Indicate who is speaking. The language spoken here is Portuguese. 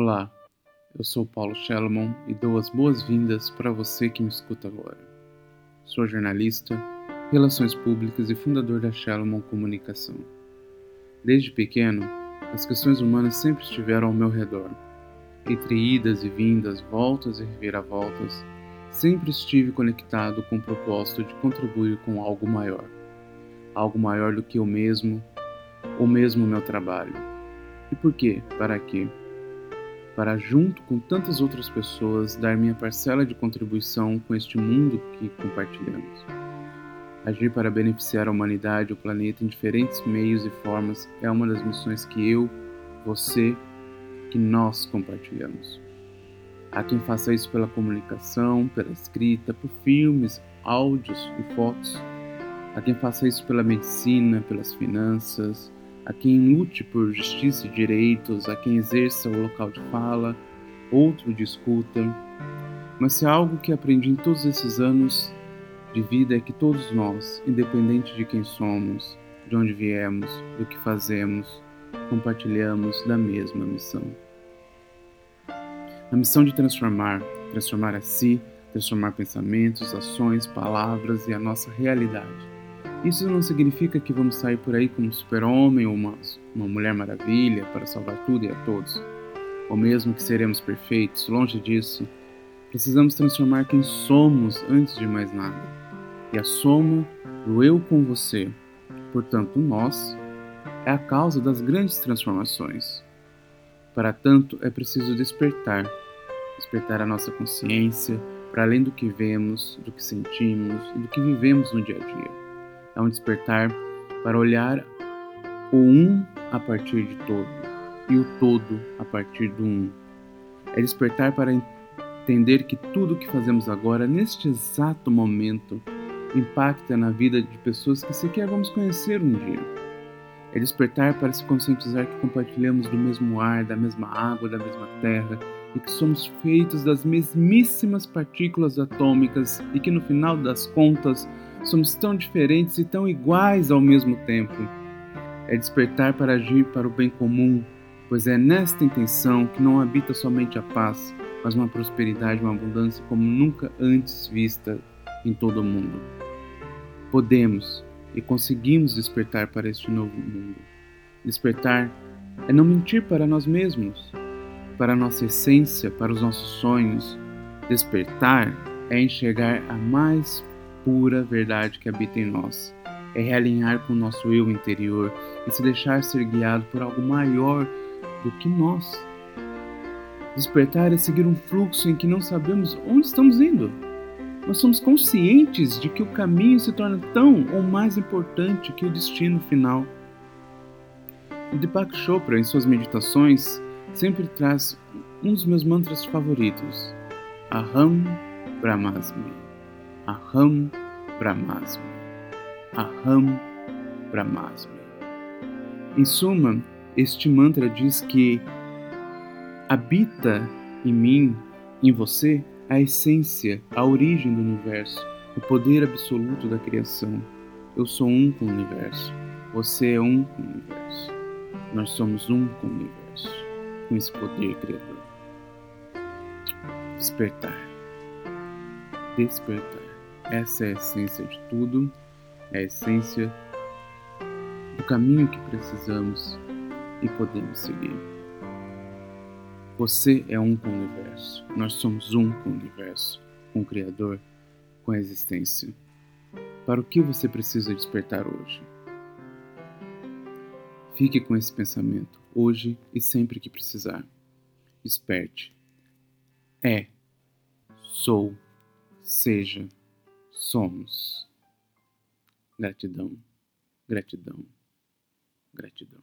Speaker 1: Olá, eu sou Paulo Shelomon e dou as boas-vindas para você que me escuta agora. Sou jornalista, relações públicas e fundador da Shelomon Comunicação. Desde pequeno, as questões humanas sempre estiveram ao meu redor. Entre idas e vindas, voltas e reviravoltas, sempre estive conectado com o propósito de contribuir com algo maior. Algo maior do que eu mesmo, ou mesmo meu trabalho. E por quê? Para quê? Para, junto com tantas outras pessoas, dar minha parcela de contribuição com este mundo que compartilhamos. Agir para beneficiar a humanidade e o planeta em diferentes meios e formas é uma das missões que eu, você, que nós compartilhamos. Há quem faça isso pela comunicação, pela escrita, por filmes, áudios e fotos. Há quem faça isso pela medicina, pelas finanças, a quem lute por justiça e direitos, a quem exerça o local de fala, outro de escuta. Mas se algo que aprendi em todos esses anos de vida é que todos nós, independente de quem somos, de onde viemos, do que fazemos, compartilhamos da mesma missão. A missão de transformar, transformar a si, transformar pensamentos, ações, palavras e a nossa realidade isso não significa que vamos sair por aí como super-homem ou uma, uma mulher maravilha para salvar tudo e a todos, ou mesmo que seremos perfeitos, longe disso. Precisamos transformar quem somos antes de mais nada, e a soma do eu com você, portanto, nós, é a causa das grandes transformações. Para tanto, é preciso despertar despertar a nossa consciência para além do que vemos, do que sentimos e do que vivemos no dia a dia é um despertar para olhar o um a partir de todo e o todo a partir do um. É despertar para entender que tudo o que fazemos agora, neste exato momento, impacta na vida de pessoas que sequer vamos conhecer um dia. É despertar para se conscientizar que compartilhamos do mesmo ar, da mesma água, da mesma terra e que somos feitos das mesmíssimas partículas atômicas e que no final das contas somos tão diferentes e tão iguais ao mesmo tempo. É despertar para agir para o bem comum, pois é nesta intenção que não habita somente a paz, mas uma prosperidade, uma abundância como nunca antes vista em todo o mundo. Podemos e conseguimos despertar para este novo mundo. Despertar é não mentir para nós mesmos, para nossa essência, para os nossos sonhos. Despertar é enxergar a mais pura verdade que habita em nós. É realinhar com o nosso eu interior e se deixar ser guiado por algo maior do que nós. Despertar é seguir um fluxo em que não sabemos onde estamos indo. Nós somos conscientes de que o caminho se torna tão ou mais importante que o destino final. O Deepak Chopra, em suas meditações, sempre traz um dos meus mantras favoritos: Aham Brahmasmi. Aham Brahmasmi. Aham Brahmasmi. Em suma, este mantra diz que habita em mim, em você, a essência, a origem do universo, o poder absoluto da criação. Eu sou um com o universo. Você é um com o universo. Nós somos um com o universo, com esse poder criador. Despertar. Despertar. Essa é a essência de tudo, é a essência do caminho que precisamos e podemos seguir. Você é um com o universo, nós somos um com o universo, com o Criador, com a existência. Para o que você precisa despertar hoje? Fique com esse pensamento, hoje e sempre que precisar. Desperte. É, sou, seja somos. Gratidão, gratidão, gratidão.